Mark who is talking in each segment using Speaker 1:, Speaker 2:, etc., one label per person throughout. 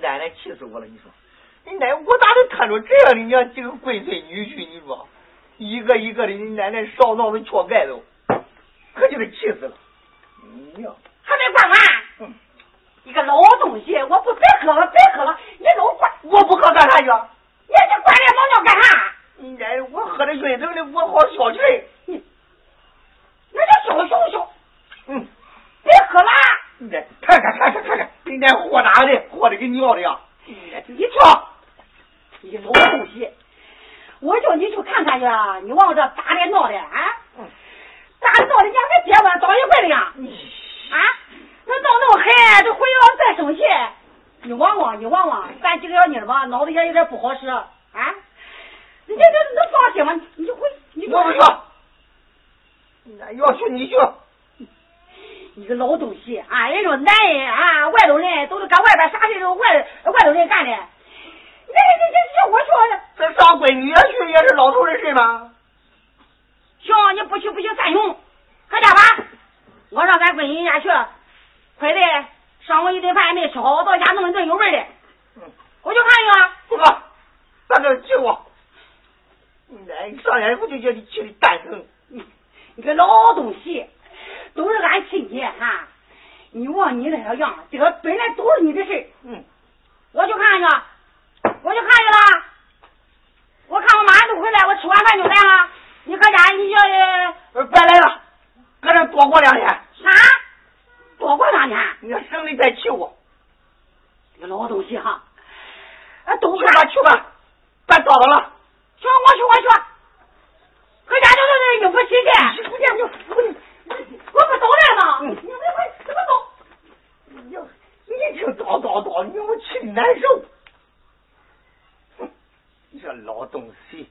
Speaker 1: 奶奶气死我了！你说，你奶我咋能摊着这样的娘几个龟孙女婿？你说，一个一个的，你奶奶烧脑子缺盖都，可就给气死了！
Speaker 2: 你呀，还没管完？嗯，一个老东西，我不别喝了，别喝了，你老管，
Speaker 1: 我不喝干啥去？
Speaker 2: 你这管这老尿干啥？
Speaker 1: 你奶，我喝的晕头的，我好消气。
Speaker 2: 你，那叫消消消。
Speaker 1: 嗯，
Speaker 2: 别喝了。
Speaker 1: 你，看看看看看看，你奶活哪的？豁的跟尿的呀！
Speaker 2: 你瞧，你老东西，我叫你去看看去，你往这咋的闹的啊？咋的闹的？像个结婚早一回的呀。啊？那闹那么狠，这回要再生气，你望望，你望望，咱几个小妮儿吧，脑子也有点不好使啊。你这这能放心吗？你就回，你
Speaker 1: 我不去。那要去你去。
Speaker 2: 你个老东西啊！人说男人啊，外头人都是搁外边啥事都外外头人干的。你这这这这我说
Speaker 1: 这上闺女也去也是老头的事吗？
Speaker 2: 行，你不去不行，三兄，搁家吧。我上咱闺女家去，快的上午一顿饭也没吃好，到家弄一顿有味的。我去看你
Speaker 1: 不哥，咱这去我。哎，上眼我就叫你气的蛋疼。
Speaker 2: 你个老东西。都是俺亲戚哈，你望你那个样，这个本来都是你的事
Speaker 1: 嗯，
Speaker 2: 我去看去，我去看去了。我看我马上就回来，我吃完饭就来了。你搁家，你叫
Speaker 1: 别来了，搁这多过两天。
Speaker 2: 啥？多过两天？
Speaker 1: 你省里再气我。
Speaker 2: 这个老东西哈，啊，都
Speaker 1: 去吧去吧，别叨叨了。
Speaker 2: 行，我去我去。搁家就是应付亲戚。我不走来了，你快快怎么走？
Speaker 1: 你你听叨叨叨，你我气的难受。哼，你这老东西，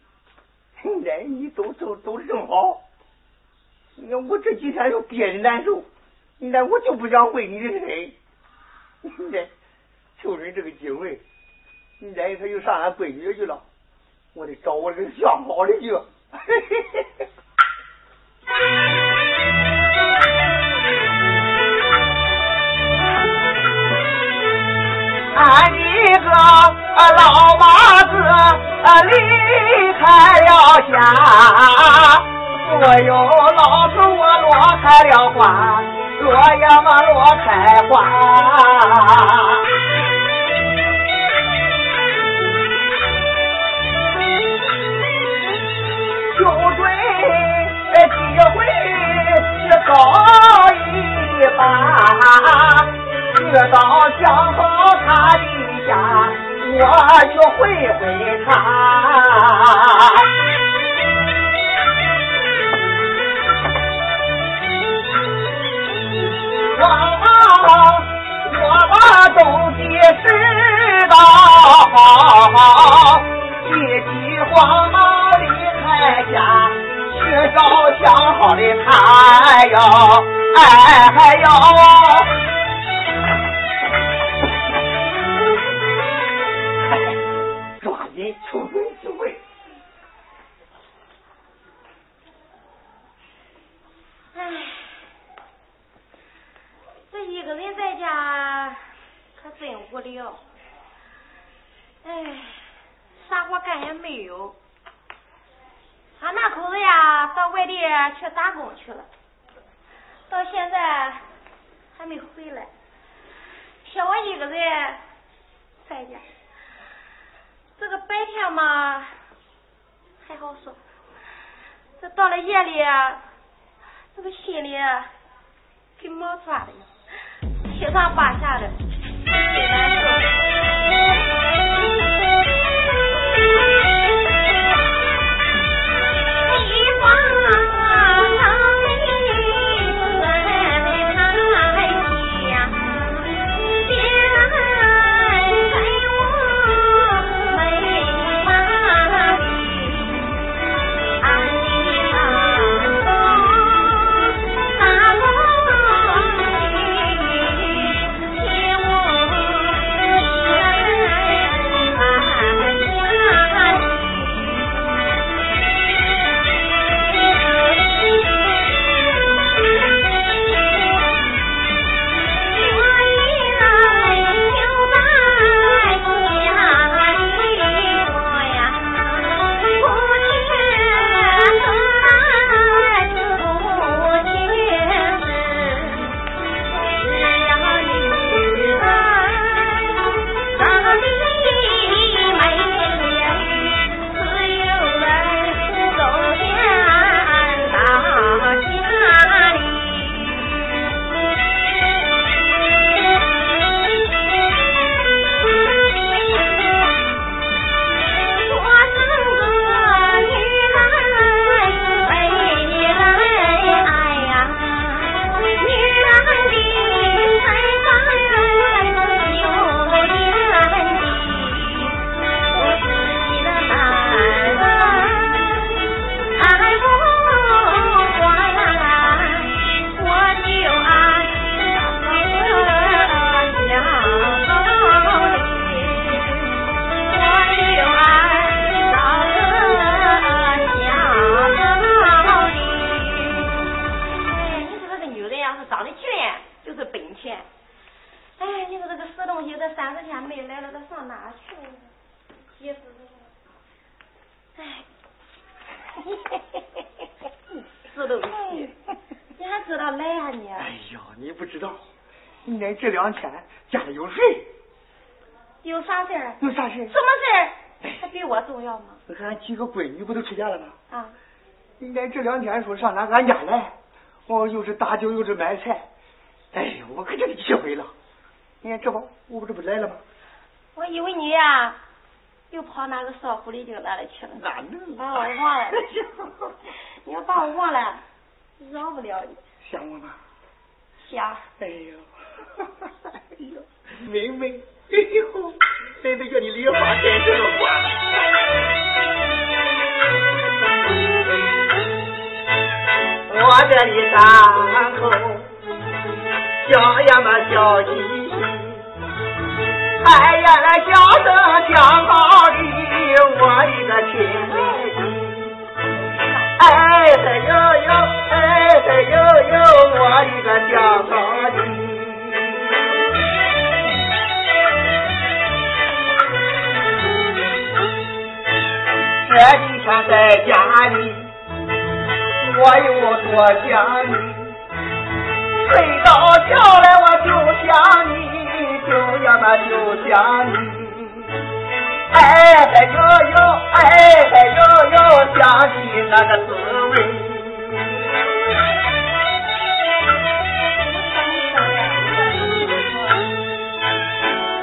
Speaker 1: 现在你都都都正好。你看我这几天又憋的难受，那我就不想回你的身。你这就是这个机会，你这他又上俺闺女去了，我得找我这个相好的去。俺一个老妈子离开了家，我有老头我落开了花，落呀嘛落开花。知道想好他的家，我就会回他。我我把东西拾到好，急急慌忙离开家，去找想好的他哟，哎哟。
Speaker 3: 了，到现在还没回来，剩我一个人在家。这个白天嘛还好说，这到了夜里，这个心里跟毛抓的，七上八下的，
Speaker 2: 几个闺女不都出嫁了吗？
Speaker 1: 啊。
Speaker 2: 俺这两天说上俺俺家来，哦，又是打酒又是买菜，哎呦，我可真气坏了。你看这不，我不这不来了吗？
Speaker 1: 我以为你呀，又跑那个少狐狸精那里去了。
Speaker 2: 哪能？
Speaker 1: 把我忘了。你要把我忘了，饶不了你。
Speaker 2: 想我吗？
Speaker 1: 想。
Speaker 2: 哎呦，哎呦，妹妹，哎呦，妹妹叫你梨花见这个花。我这里伤口，笑呀嘛笑嘻嘻，哎呀那笑声挺好的，我一个亲妹弟，哎嘿呦呦，哎嘿呦呦，我一个挺好在家里。我有多想你，睡着觉来我就想你，就呀那就想你。哎嗨呦呦，哎嗨呦呦，想起那个滋味。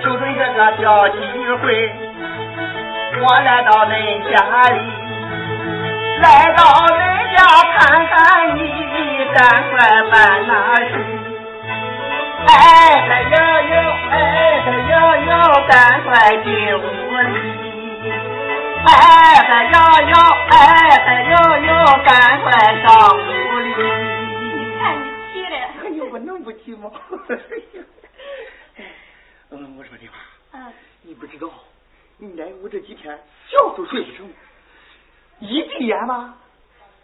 Speaker 2: 就准这个小机会，我来到恁家里，来到恁。家看看你，赶快办那事。哎嗨呦呦，哎嗨呦呦，赶快进屋里。哎嗨呦呦，哎嗨呦呦，赶快上屋里。
Speaker 1: 你看你急的。
Speaker 2: 哎呦，我能不急吗？嗯，我说的话。
Speaker 1: 嗯。
Speaker 2: 你不知道，你来我这几天觉都睡不成，一闭眼吧。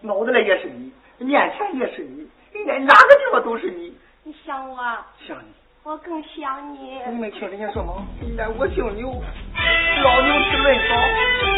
Speaker 2: 脑子里也是你，面前也是你，应该哪个地方都是你。
Speaker 1: 你想我？
Speaker 2: 想你。
Speaker 1: 我更想你。
Speaker 2: 你没听人家说吗？应该我姓牛，老牛吃嫩草。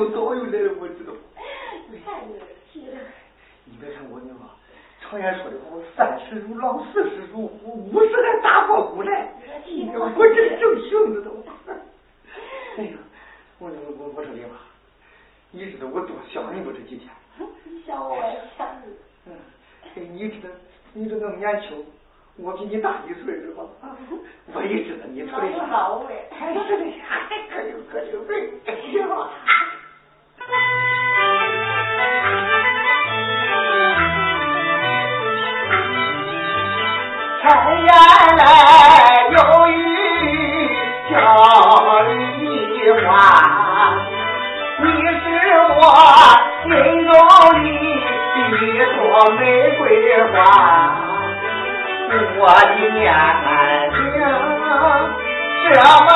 Speaker 1: 感动早就来了，我知道。你别看我那个，常言说的好，三十如狼，四十如虎，五十还打破骨来。我这正行着都。哎呀，我我我我说的话，你知道我多想你不这几天？
Speaker 3: 你想我也想你。
Speaker 1: 嗯，你知道，你这么年轻，我比你大一岁是吧？我也知道你出来。
Speaker 3: 老哎。
Speaker 1: 是的，可有可有对。天涯来有雨叫梨花，你是我心中的一朵玫瑰花，我的年龄这么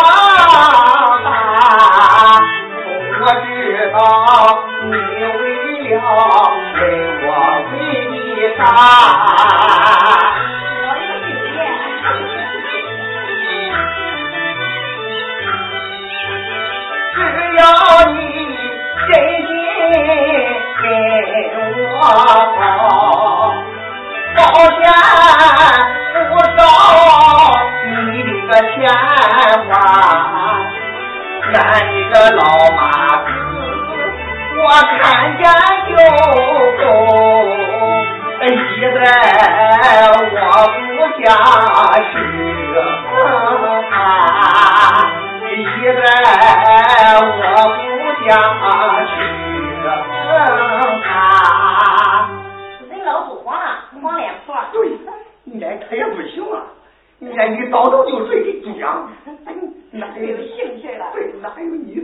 Speaker 1: 你为了为我为你啥。只要你真心跟我好，保险不少你的个钱花。俺你个老妈，我看见就够，一在我不下去啊。一在我不下去啊！
Speaker 3: 人老都黄了，黄脸婆。
Speaker 1: 对，你看他也不行啊！你看你早早就睡的猪样，哪有
Speaker 3: 兴趣了？
Speaker 1: 对，哪有你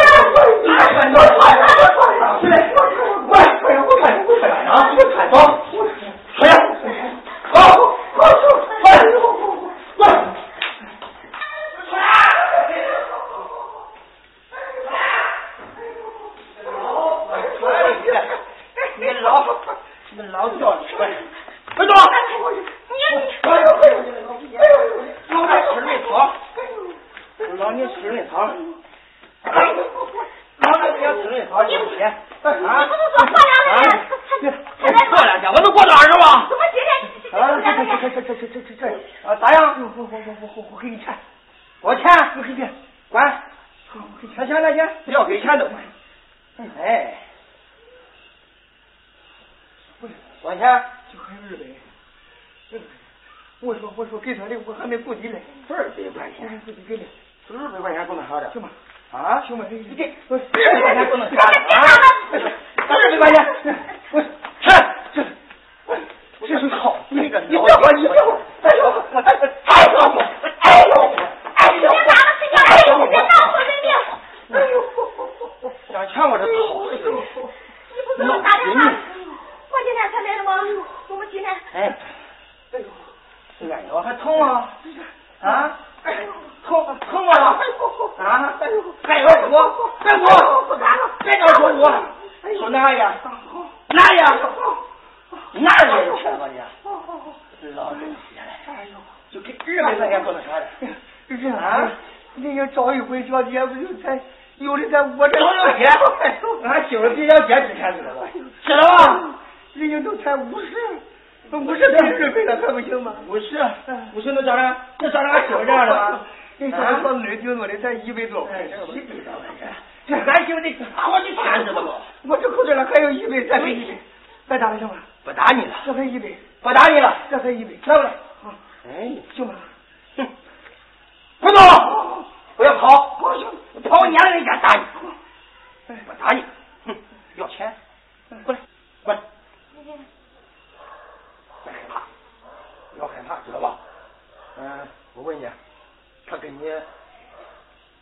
Speaker 1: 你老，你老叫你快，快走！我我我我我给你钱，多少钱？我给你，管。我给钱钱来钱，不要给钱都。哎，多少钱？就还二百。我说我说给他的，我还没顾及嘞。二百块钱，给的。二百块钱不能少点，行吗？啊，行吗，你给，二百块钱不能少点啊！二百块钱，我这这。这是好，那个你不要管，你不要管，哎呦，哎呦，哎呦，哎呦，哎呦，
Speaker 3: 别打了，睡觉去，别闹死人命！
Speaker 1: 哎呦，两钱我这讨死你！
Speaker 3: 你不是给我打电话？我今天才来的吗？我们今天。
Speaker 1: 哎，哎呦，哎呦，还疼吗？啊？疼疼吗？啊？还有我，还我，不干了，别跟我说我，说哪样？哪样？哪儿有钱吧你？老东西嘞！就给二百块钱不能少点。人啊，人家找一回小姐不就才有的在我这找小姐，俺媳妇比小姐值钱知道吧？知道吧？人家都才五十，五十才二百了还不行吗？五十，五十能找着？能找着俺媳妇这样的吗？人家说女顶多的才一百多块钱，一百多块钱。这俺媳妇得好几千知道不？我这口袋里还有一百，再给一百，再打了行吗？不打你了，这才一百，不打你了，这才一百，来不来？啊，哎，行吗？哼，快走，不要跑，不行，跑撵了人家打你，不打你，哼，要钱，过来，过来，
Speaker 4: 别害怕，不要害怕，知道吧？嗯，我问你，他跟你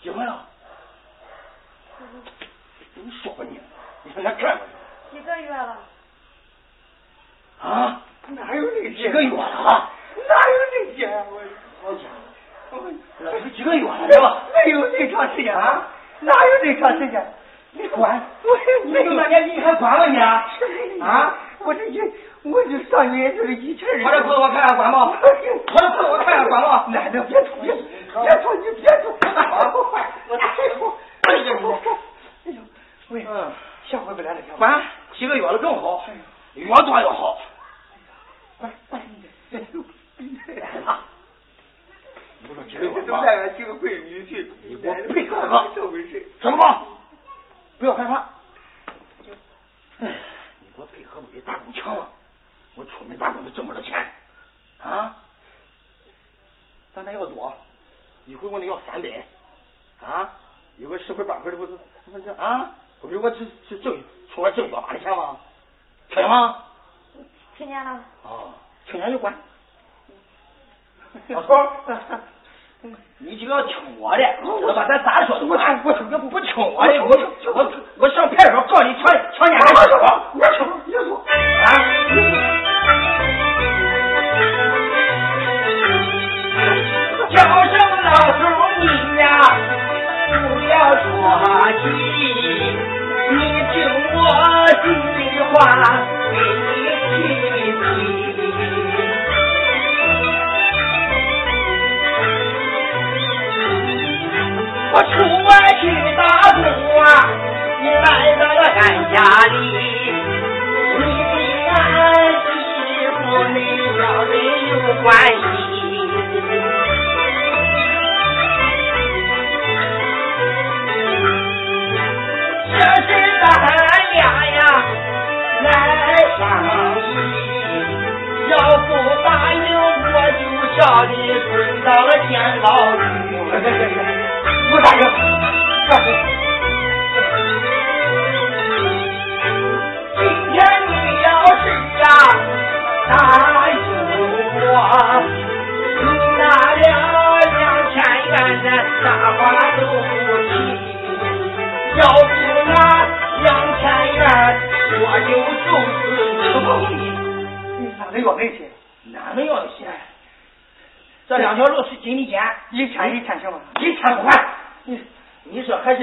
Speaker 4: 结婚了？你说吧你，你上哪看吧。
Speaker 2: 几个月了？
Speaker 4: 啊？
Speaker 1: 哪有这
Speaker 4: 几个月了？
Speaker 1: 哪有这些？我
Speaker 4: 好家伙，那是几个月了是吧？
Speaker 1: 没有这长时间啊？哪有这长时间？
Speaker 4: 你管？
Speaker 1: 我
Speaker 4: 你这么年纪你还管吗你？啊？
Speaker 1: 我这一我就上月就是一气
Speaker 4: 儿。我这裤子我看看管吗？我这裤子我看看管吗？
Speaker 1: 奶奶别吐，别别吐，你别吐，我坏，我哎呦，哎呦，哎呦，喂，
Speaker 4: 嗯，
Speaker 1: 下回不来了。
Speaker 4: 管几个月了更好，越多越好。
Speaker 1: 快快点，
Speaker 4: 别害怕。我说几个月
Speaker 1: 这都
Speaker 4: 吧，
Speaker 1: 带俺几个闺女去，
Speaker 4: 你给我配合合
Speaker 1: 这回事。
Speaker 4: 怎么吧？不要害怕。哎，你给我配合不比打工强吗？我出门打工就挣不着钱，啊？咱那要多，一会我得要三百，啊？一会儿十块八块的不是不是啊？不比我这这挣出来挣多把的钱吗？听见吗？
Speaker 2: 听见了。
Speaker 4: 啊，听见就管。老头儿，你就要听我的，知道吧？咱咋说的？我我我不听我的，我我我上派出所告你强强奸害死我！
Speaker 1: 我听，你说
Speaker 4: 啊！叫声老头你呀，不要着急，你听我几句话给你提提。我出外去打工啊，你来到了俺家里，你俺媳妇你两人有关系。这是咱俩呀？来商议，要不答应我就叫你蹲到了监牢里。
Speaker 1: 不答应，
Speaker 4: 今天你要是呀答应我，你那两两千元的啥话都不提，要不拿两千元我就就是你。
Speaker 1: 你哪能要那些？
Speaker 4: 哪能要那些？这两条路是经理间，
Speaker 1: 一千一千行吗？
Speaker 4: 一千不还。你你说还是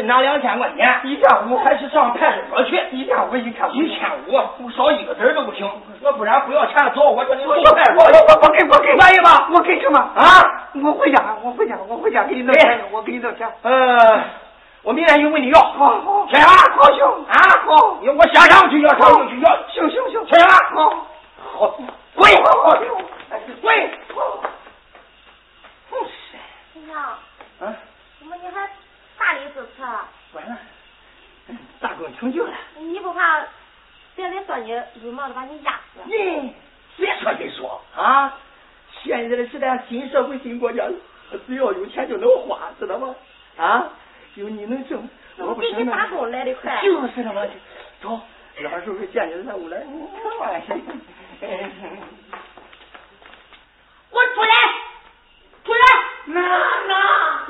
Speaker 4: 拿两千块钱？
Speaker 1: 一千五
Speaker 4: 还是上派出所去？
Speaker 1: 一千五一千五
Speaker 4: 一千五，少一个子儿都不行。要不然不要钱，走，我叫你送
Speaker 1: 我
Speaker 4: 派出所。
Speaker 1: 我我给我给，
Speaker 4: 愿意吗？
Speaker 1: 我给什么
Speaker 4: 啊？
Speaker 1: 我回家，我回家，我回家给你弄钱，我给你弄钱。
Speaker 4: 呃，我明天就问你要，
Speaker 1: 好好，
Speaker 4: 听见吗？
Speaker 1: 好行
Speaker 4: 啊，
Speaker 1: 好，
Speaker 4: 我下上去要，上就去要，
Speaker 1: 行行行，
Speaker 4: 听见吗？
Speaker 1: 好，
Speaker 4: 好，跪，
Speaker 1: 好
Speaker 4: 跪。
Speaker 2: 先生，
Speaker 4: 嗯，
Speaker 2: 怎么你还大力支持？
Speaker 4: 完了，大功成就了。
Speaker 2: 你不怕别人说你绿帽子把你压死？
Speaker 4: 你别说别说啊！现在的时代，新社会新国家，只要有钱就能花，知道吗？啊，有你能挣，我
Speaker 2: 比你打工来的快。
Speaker 4: 就是了嘛，走，老师傅见你上屋来，哎
Speaker 2: 我出来，出来！
Speaker 4: 那那，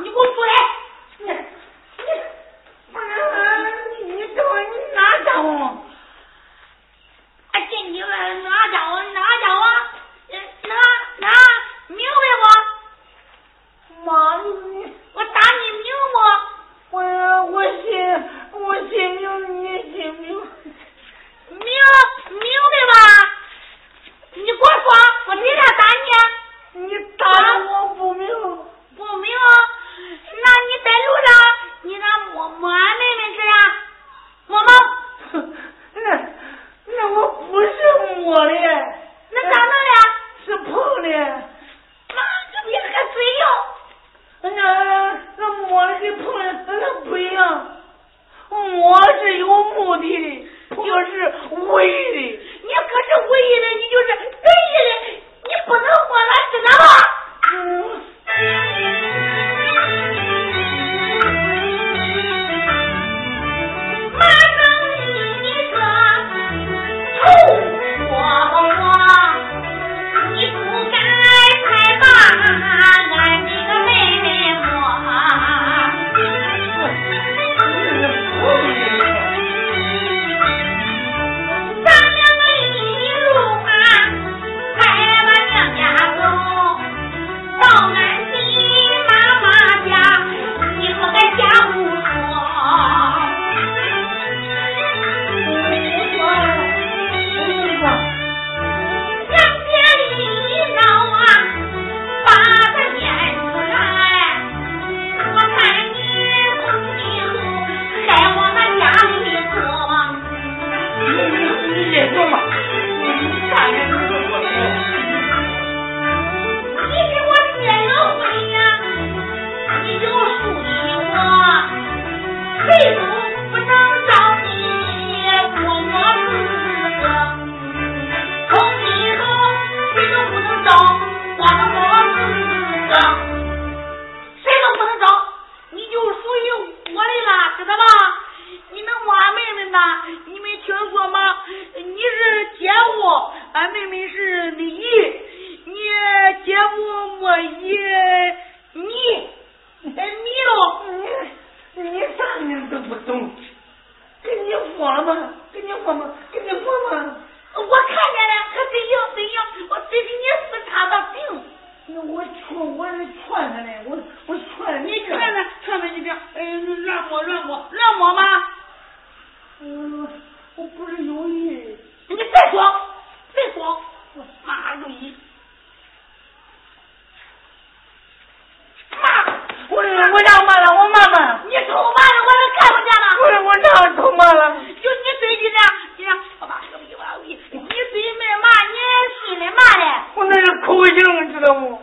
Speaker 2: 不
Speaker 4: 行你
Speaker 3: 知道
Speaker 2: 不？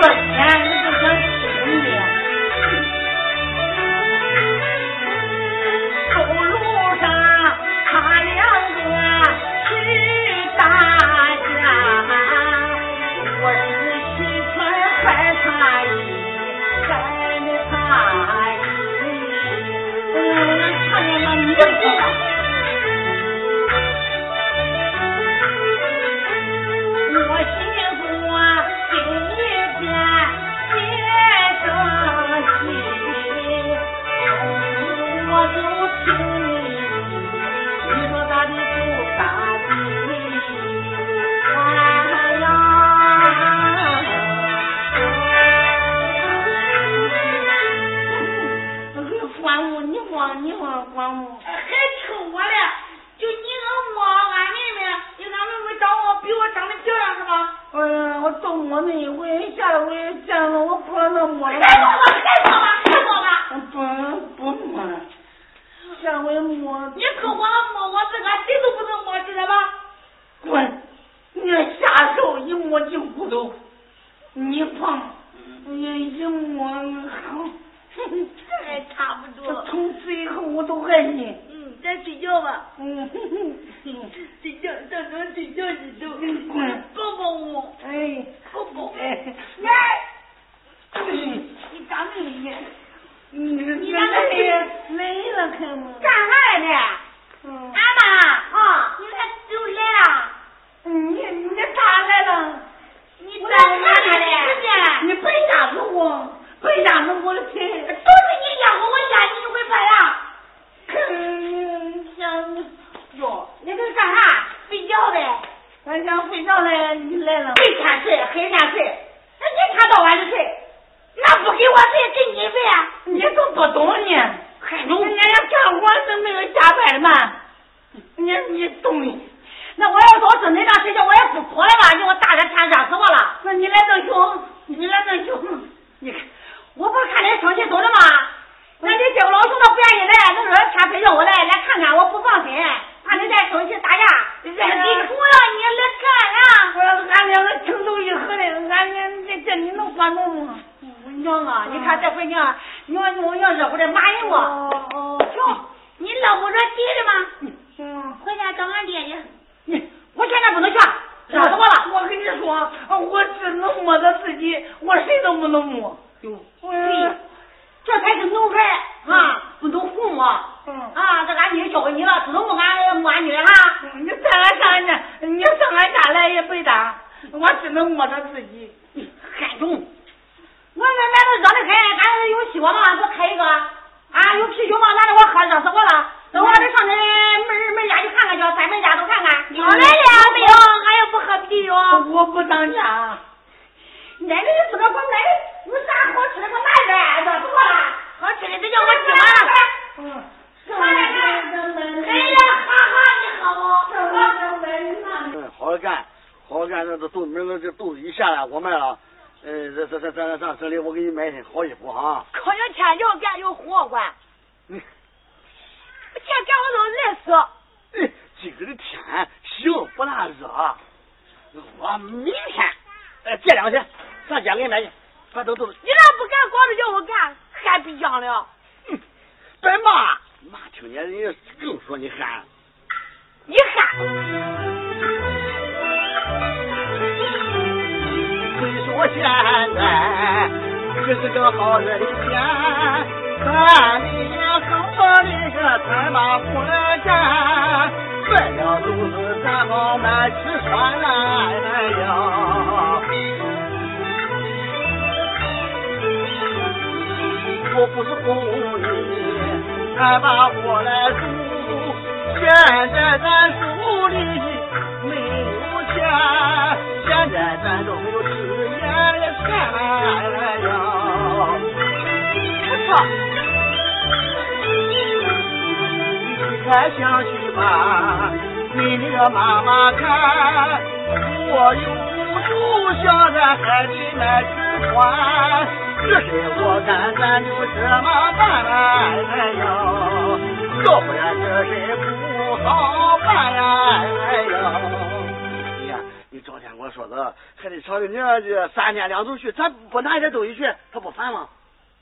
Speaker 2: different 交给你了
Speaker 3: 只能摸
Speaker 2: 俺摸俺女的哈
Speaker 3: 你上俺上俺家你上俺家来也白搭我只能摸着自己。
Speaker 2: 害中。我那来都热的很俺有西瓜吗给我开一个。啊有啤酒吗拿着我喝热死我了。等我得上恁妹妹家去看看去三妹家都看看。
Speaker 3: 你
Speaker 2: 来了没有？俺也不喝啤酒。
Speaker 3: 我不当家。
Speaker 2: 奶奶你自个给我买有啥好吃的给我拿一点热死我了好吃的这叫我吃完了。
Speaker 3: 嗯
Speaker 2: 好
Speaker 5: 好干好好干明这子一下来我了嗯这这这这这里我给你买一身好衣服
Speaker 2: 天要干活管天干都累死
Speaker 5: 今个的天行不热
Speaker 2: 我明天借两个钱上街给你买去
Speaker 5: 你咋不干光着叫我干还不一
Speaker 2: 样呢嗯听见人家更说你憨。
Speaker 5: 你憨。
Speaker 2: 虽说现在可是个好日的天，咱的好那个才把火干，为了肚子咱好买吃穿来呀。我不是哄你，咱把火来煮。现在咱手里没有钱，现在咱都没有吃盐的钱呀。
Speaker 5: 不错，
Speaker 2: 你开想去吧，给你个妈妈看，我有就想咱孩子买吃穿，这是我看咱就这么办哎呦，要不然这事不好办呀哎呀。哎呀，你昨天跟我说的，还得朝着娘家三天两头去，咱不拿一点东西去，他不烦吗？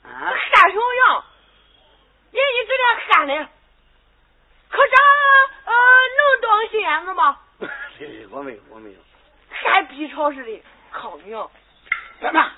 Speaker 2: 啊？
Speaker 5: 喊什么样？人一整天喊的，可这呃能当仙子吗？
Speaker 2: 我没有，我没有。
Speaker 5: 还逼吵似的，靠命！
Speaker 2: 别骂。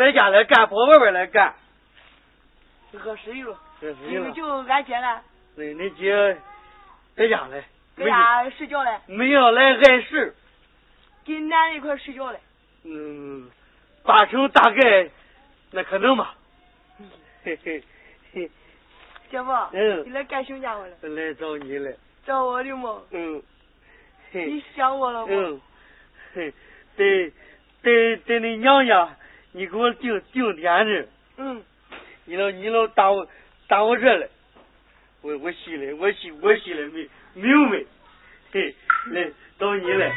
Speaker 6: 在
Speaker 2: 家来干，跑外边来干？
Speaker 5: 饿死了。
Speaker 2: 这
Speaker 5: 因为就俺姐了，
Speaker 2: 对你姐在家嘞？
Speaker 5: 在家睡觉嘞，
Speaker 2: 没有来碍事。
Speaker 5: 跟男人一块睡觉嘞。
Speaker 2: 嗯，八成大概那可能吧。嘿嘿嘿，
Speaker 5: 姐夫，
Speaker 2: 嗯
Speaker 5: 你来干什么家伙了？
Speaker 2: 来找你来。
Speaker 5: 找我的吗？
Speaker 2: 嗯，嘿
Speaker 5: 你想我了吗？
Speaker 2: 嗯，嘿，对在在你娘家，你给我定定点子，
Speaker 5: 嗯，
Speaker 2: 你老你老打我打我这来，我我心里我心我心里明明白，嘿，来到你来。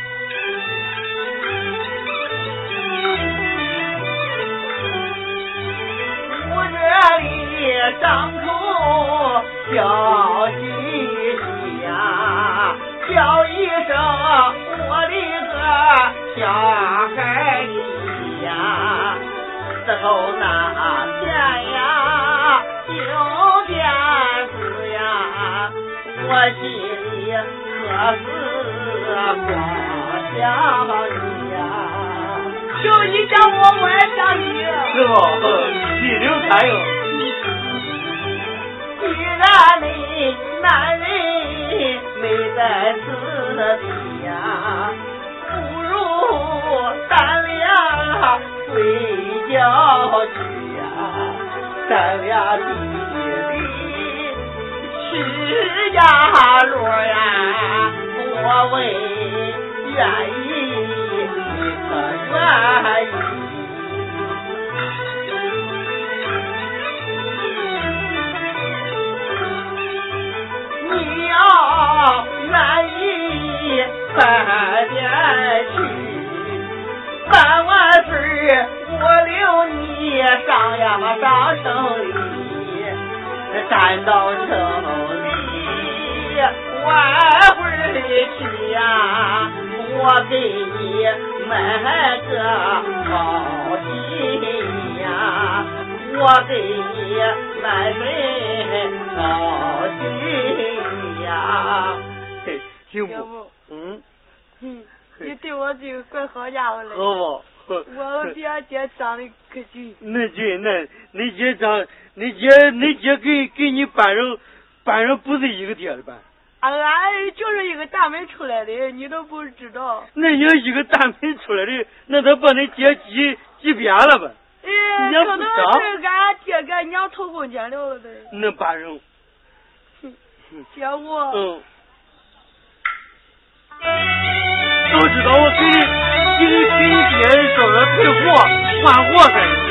Speaker 2: 我这里张口叫喜喜呀，叫一声我的个小孩这头那天呀有点子呀，我心里可是光想你呀。
Speaker 5: 就你想我，我也想你。
Speaker 2: 是不？心灵感应。既然你男人没在此地呀，不如
Speaker 7: 咱俩地里去呀路呀，我问愿意，你可愿意？你要愿意办点去，办完事我留你上呀嘛上城里，站到城里晚会儿去呀，我给你买个好心呀，我给你买份好心呀。
Speaker 6: 行
Speaker 2: 要
Speaker 6: 不？
Speaker 2: 不，
Speaker 6: 嗯，
Speaker 2: 嗯，你对我这个怪好家伙嘞。
Speaker 6: 好不？
Speaker 2: 我比俺姐长得可俊。
Speaker 6: 那俊，那你姐长，你姐你姐跟跟你班上班上不是一个爹的班？
Speaker 2: 啊，俺就是一个大门出来的，你都不知道。
Speaker 6: 那你要一个大门出来的，那他把你姐挤挤扁了吧？
Speaker 2: 哎，
Speaker 6: 你要
Speaker 2: 可能是俺爹给俺娘偷工减料的。
Speaker 6: 那班上，
Speaker 2: 结果，
Speaker 6: 嗯，都知道我给你退货换货
Speaker 2: 的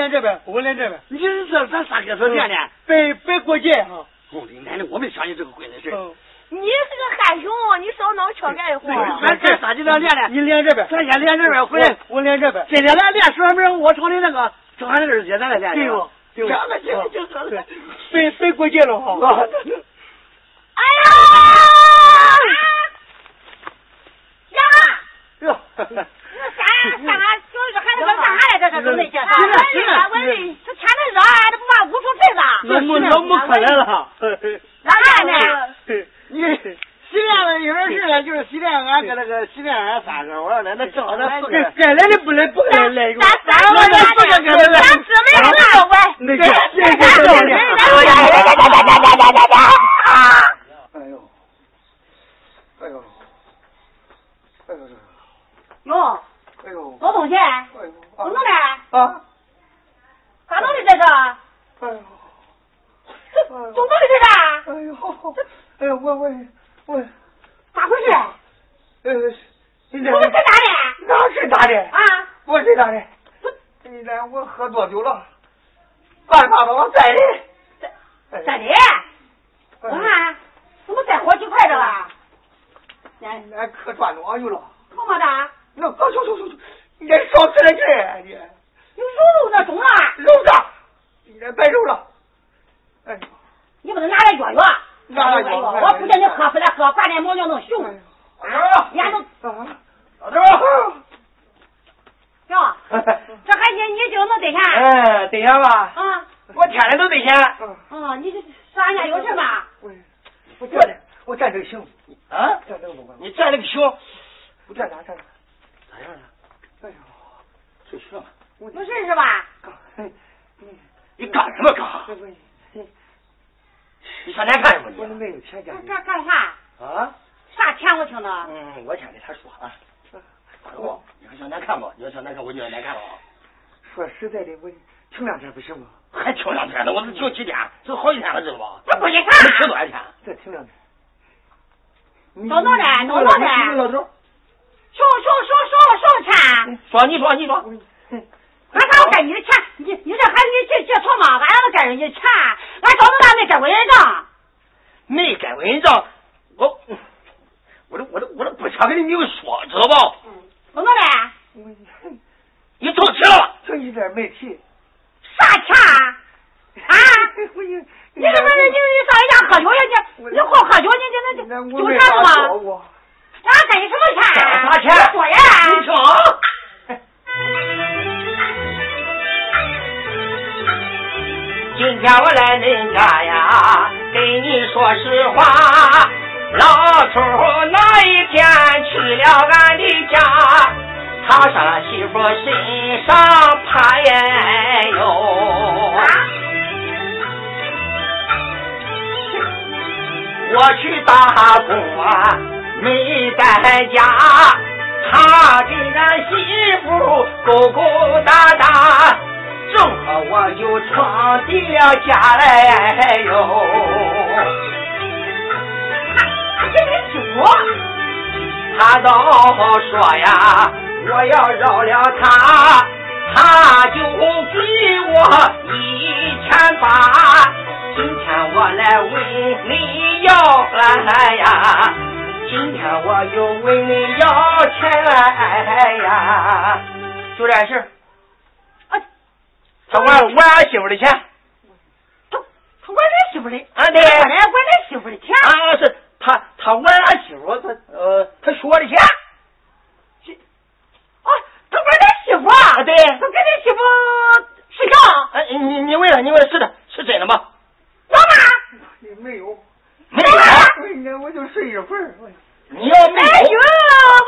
Speaker 7: 就是
Speaker 6: 你练这边，我练这边，
Speaker 7: 你这咱仨搁这练练。
Speaker 6: 别别过界哈。
Speaker 7: 我的奶奶，我没想起这个鬼的事。
Speaker 6: 嗯，
Speaker 2: 你是个憨熊，你少脑缺干活。
Speaker 7: 咱咱仨就这样练练。
Speaker 6: 你练这边，
Speaker 7: 咱先练这边，回来
Speaker 6: 我练这边，
Speaker 7: 今天咱练十二门，我瞅你那个正俺这儿姐，咱来练练。
Speaker 6: 对不？对不？
Speaker 7: 行了行了行了
Speaker 6: 对别别过界了哈。
Speaker 2: 哎呀！呀！
Speaker 6: 哟，
Speaker 5: 那啥啥，就是孩子们干啥来？这这都那些。
Speaker 2: 啊，
Speaker 5: 俺
Speaker 2: 我以俺我以
Speaker 5: 这天的热，俺这不怕捂出嘴了。
Speaker 6: 那没那没可来了。
Speaker 5: 哪来呢？
Speaker 7: 你洗练了一会儿是了，就是洗练俺搁那个西边俺三个，我说那那正好那四个。
Speaker 4: 该来的不来，不来来一个。
Speaker 5: 咱三个咱四个跟着咱姊妹们都乖。
Speaker 4: 那个，那个，
Speaker 1: 哎呦，哎呦，哎呦，
Speaker 2: 哟，
Speaker 1: 哎呦，
Speaker 2: 老东西，
Speaker 1: 哎呦，
Speaker 2: 怎么弄的？
Speaker 1: 啊，
Speaker 2: 咋弄的这个？
Speaker 1: 哎呦，
Speaker 2: 怎么弄的这是？
Speaker 1: 哎呦，哎呦，我我我，
Speaker 2: 咋回事？
Speaker 1: 呃，你这
Speaker 2: 我是谁打的？
Speaker 1: 哪是打的？
Speaker 2: 啊？
Speaker 1: 我谁打的？你这我喝多酒了，半把把我栽的。
Speaker 2: 在在的。我看怎么在火鸡块这了？
Speaker 1: 你那可转庄去了。
Speaker 2: 怎么的？
Speaker 1: 那走走走走，你这烧死了这你
Speaker 2: 有肉肉那中了？
Speaker 1: 肉子，你这白肉了。哎，
Speaker 2: 你不能拿来药药？
Speaker 1: 拿来药
Speaker 2: 药，我不叫你喝回来喝，把那毛尿弄熊。啊，眼都
Speaker 1: 啊，老头。
Speaker 2: 哟，这还你你就能兑钱？
Speaker 1: 哎，对象吧？
Speaker 2: 啊，
Speaker 1: 我天天都兑现。
Speaker 2: 哦，你这说俺家有事吧？
Speaker 1: 我我站的，我站这个行啊，站这个不管。
Speaker 4: 你站那个行，
Speaker 1: 我站哪站哪？
Speaker 4: 咋样了？
Speaker 1: 哎呦，
Speaker 4: 这行。
Speaker 2: 有事是吧？
Speaker 4: 你干什么干？你上哪干什么
Speaker 1: 我
Speaker 4: 你？
Speaker 1: 没有钱
Speaker 2: 干干干啥？
Speaker 4: 啊？
Speaker 2: 啥钱我听着？
Speaker 4: 嗯，我先给他说啊。我，你要上哪看吧？你要上哪看，我就上哪看吧。
Speaker 1: 说实在的，我停两天不行吗？
Speaker 4: 还停两天呢？我这停几天？这好几天了，知道吧？
Speaker 2: 这不行
Speaker 4: 你停多少天？
Speaker 1: 再停两天。
Speaker 2: 等等的，等等的。
Speaker 1: 老头，
Speaker 2: 说说说说说钱？
Speaker 4: 说你说你说，
Speaker 2: 俺咋我该你的钱？你你这孩子你借借错吗？俺要是该人家钱，俺找他没该过人账。
Speaker 4: 没盖过人账，我我这我这我这不想跟你明说，知道不？
Speaker 2: 等等的，
Speaker 4: 你着急了吧？
Speaker 1: 这一点没提。
Speaker 2: 啥钱？啊？
Speaker 1: 你
Speaker 2: 你这不是你你上人家喝酒呀？你你好喝酒，你你那酒钱是吧？
Speaker 1: 我
Speaker 2: 俺给什么钱？
Speaker 4: 啥钱？
Speaker 2: 说呀！
Speaker 4: 你听。今天我来恁家呀，跟你说实话，老头那一天去了俺的家，他上媳妇身上爬烟哟。我去打工啊，没在家，他给俺媳妇勾勾搭搭。正好我就闯进了家来哟。
Speaker 2: 给你媳
Speaker 4: 他倒说呀，我要饶了他，他就给我一千八。今天我来问你要来呀，今天我又问你要钱来呀，就这事儿。他管管俺媳妇的钱，
Speaker 2: 他他管咱媳妇的，
Speaker 4: 啊对，
Speaker 2: 管咱管咱媳妇的钱。
Speaker 4: 啊是，他他管俺媳妇，他呃他学的钱，
Speaker 2: 啊，他管咱媳妇啊？
Speaker 4: 对
Speaker 2: 他跟咱媳妇睡觉？
Speaker 4: 哎你你问他，你问是的，是真的吗？
Speaker 2: 有吗？
Speaker 1: 你没有，
Speaker 4: 没有。
Speaker 1: 人家我就睡一会儿。
Speaker 4: 你要没
Speaker 2: 哎呦，
Speaker 4: 有，
Speaker 2: 我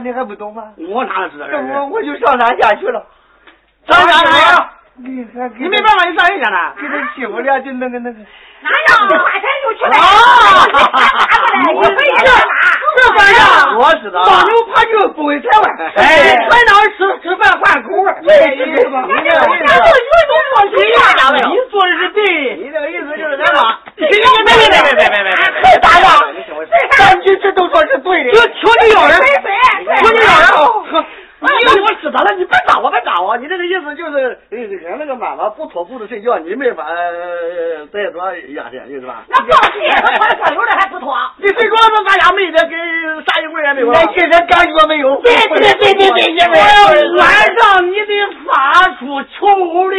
Speaker 2: 你
Speaker 7: 还
Speaker 2: 不
Speaker 7: 懂吗？
Speaker 4: 我哪知道
Speaker 7: 这我我就上他家去了。
Speaker 4: 张家乐
Speaker 7: 你
Speaker 4: 没办法你上人家呢？
Speaker 7: 给他欺负了就那个那个。
Speaker 2: 哪着花钱就去了
Speaker 4: 啊！不要管他
Speaker 7: 我知道。
Speaker 4: 当牛怕就不会裁弯
Speaker 7: 哎。
Speaker 4: 全当吃吃饭换口味你说的是对。
Speaker 7: 你这个意思就是咱妈
Speaker 4: 你
Speaker 7: 没法，再多压下去是吧？
Speaker 2: 那高低，他穿拖手的还不脱。
Speaker 7: 你非说说俺家妹子跟啥一味也没有，一点感觉没有。
Speaker 4: 对对对对对，因为晚上你得发出求偶的。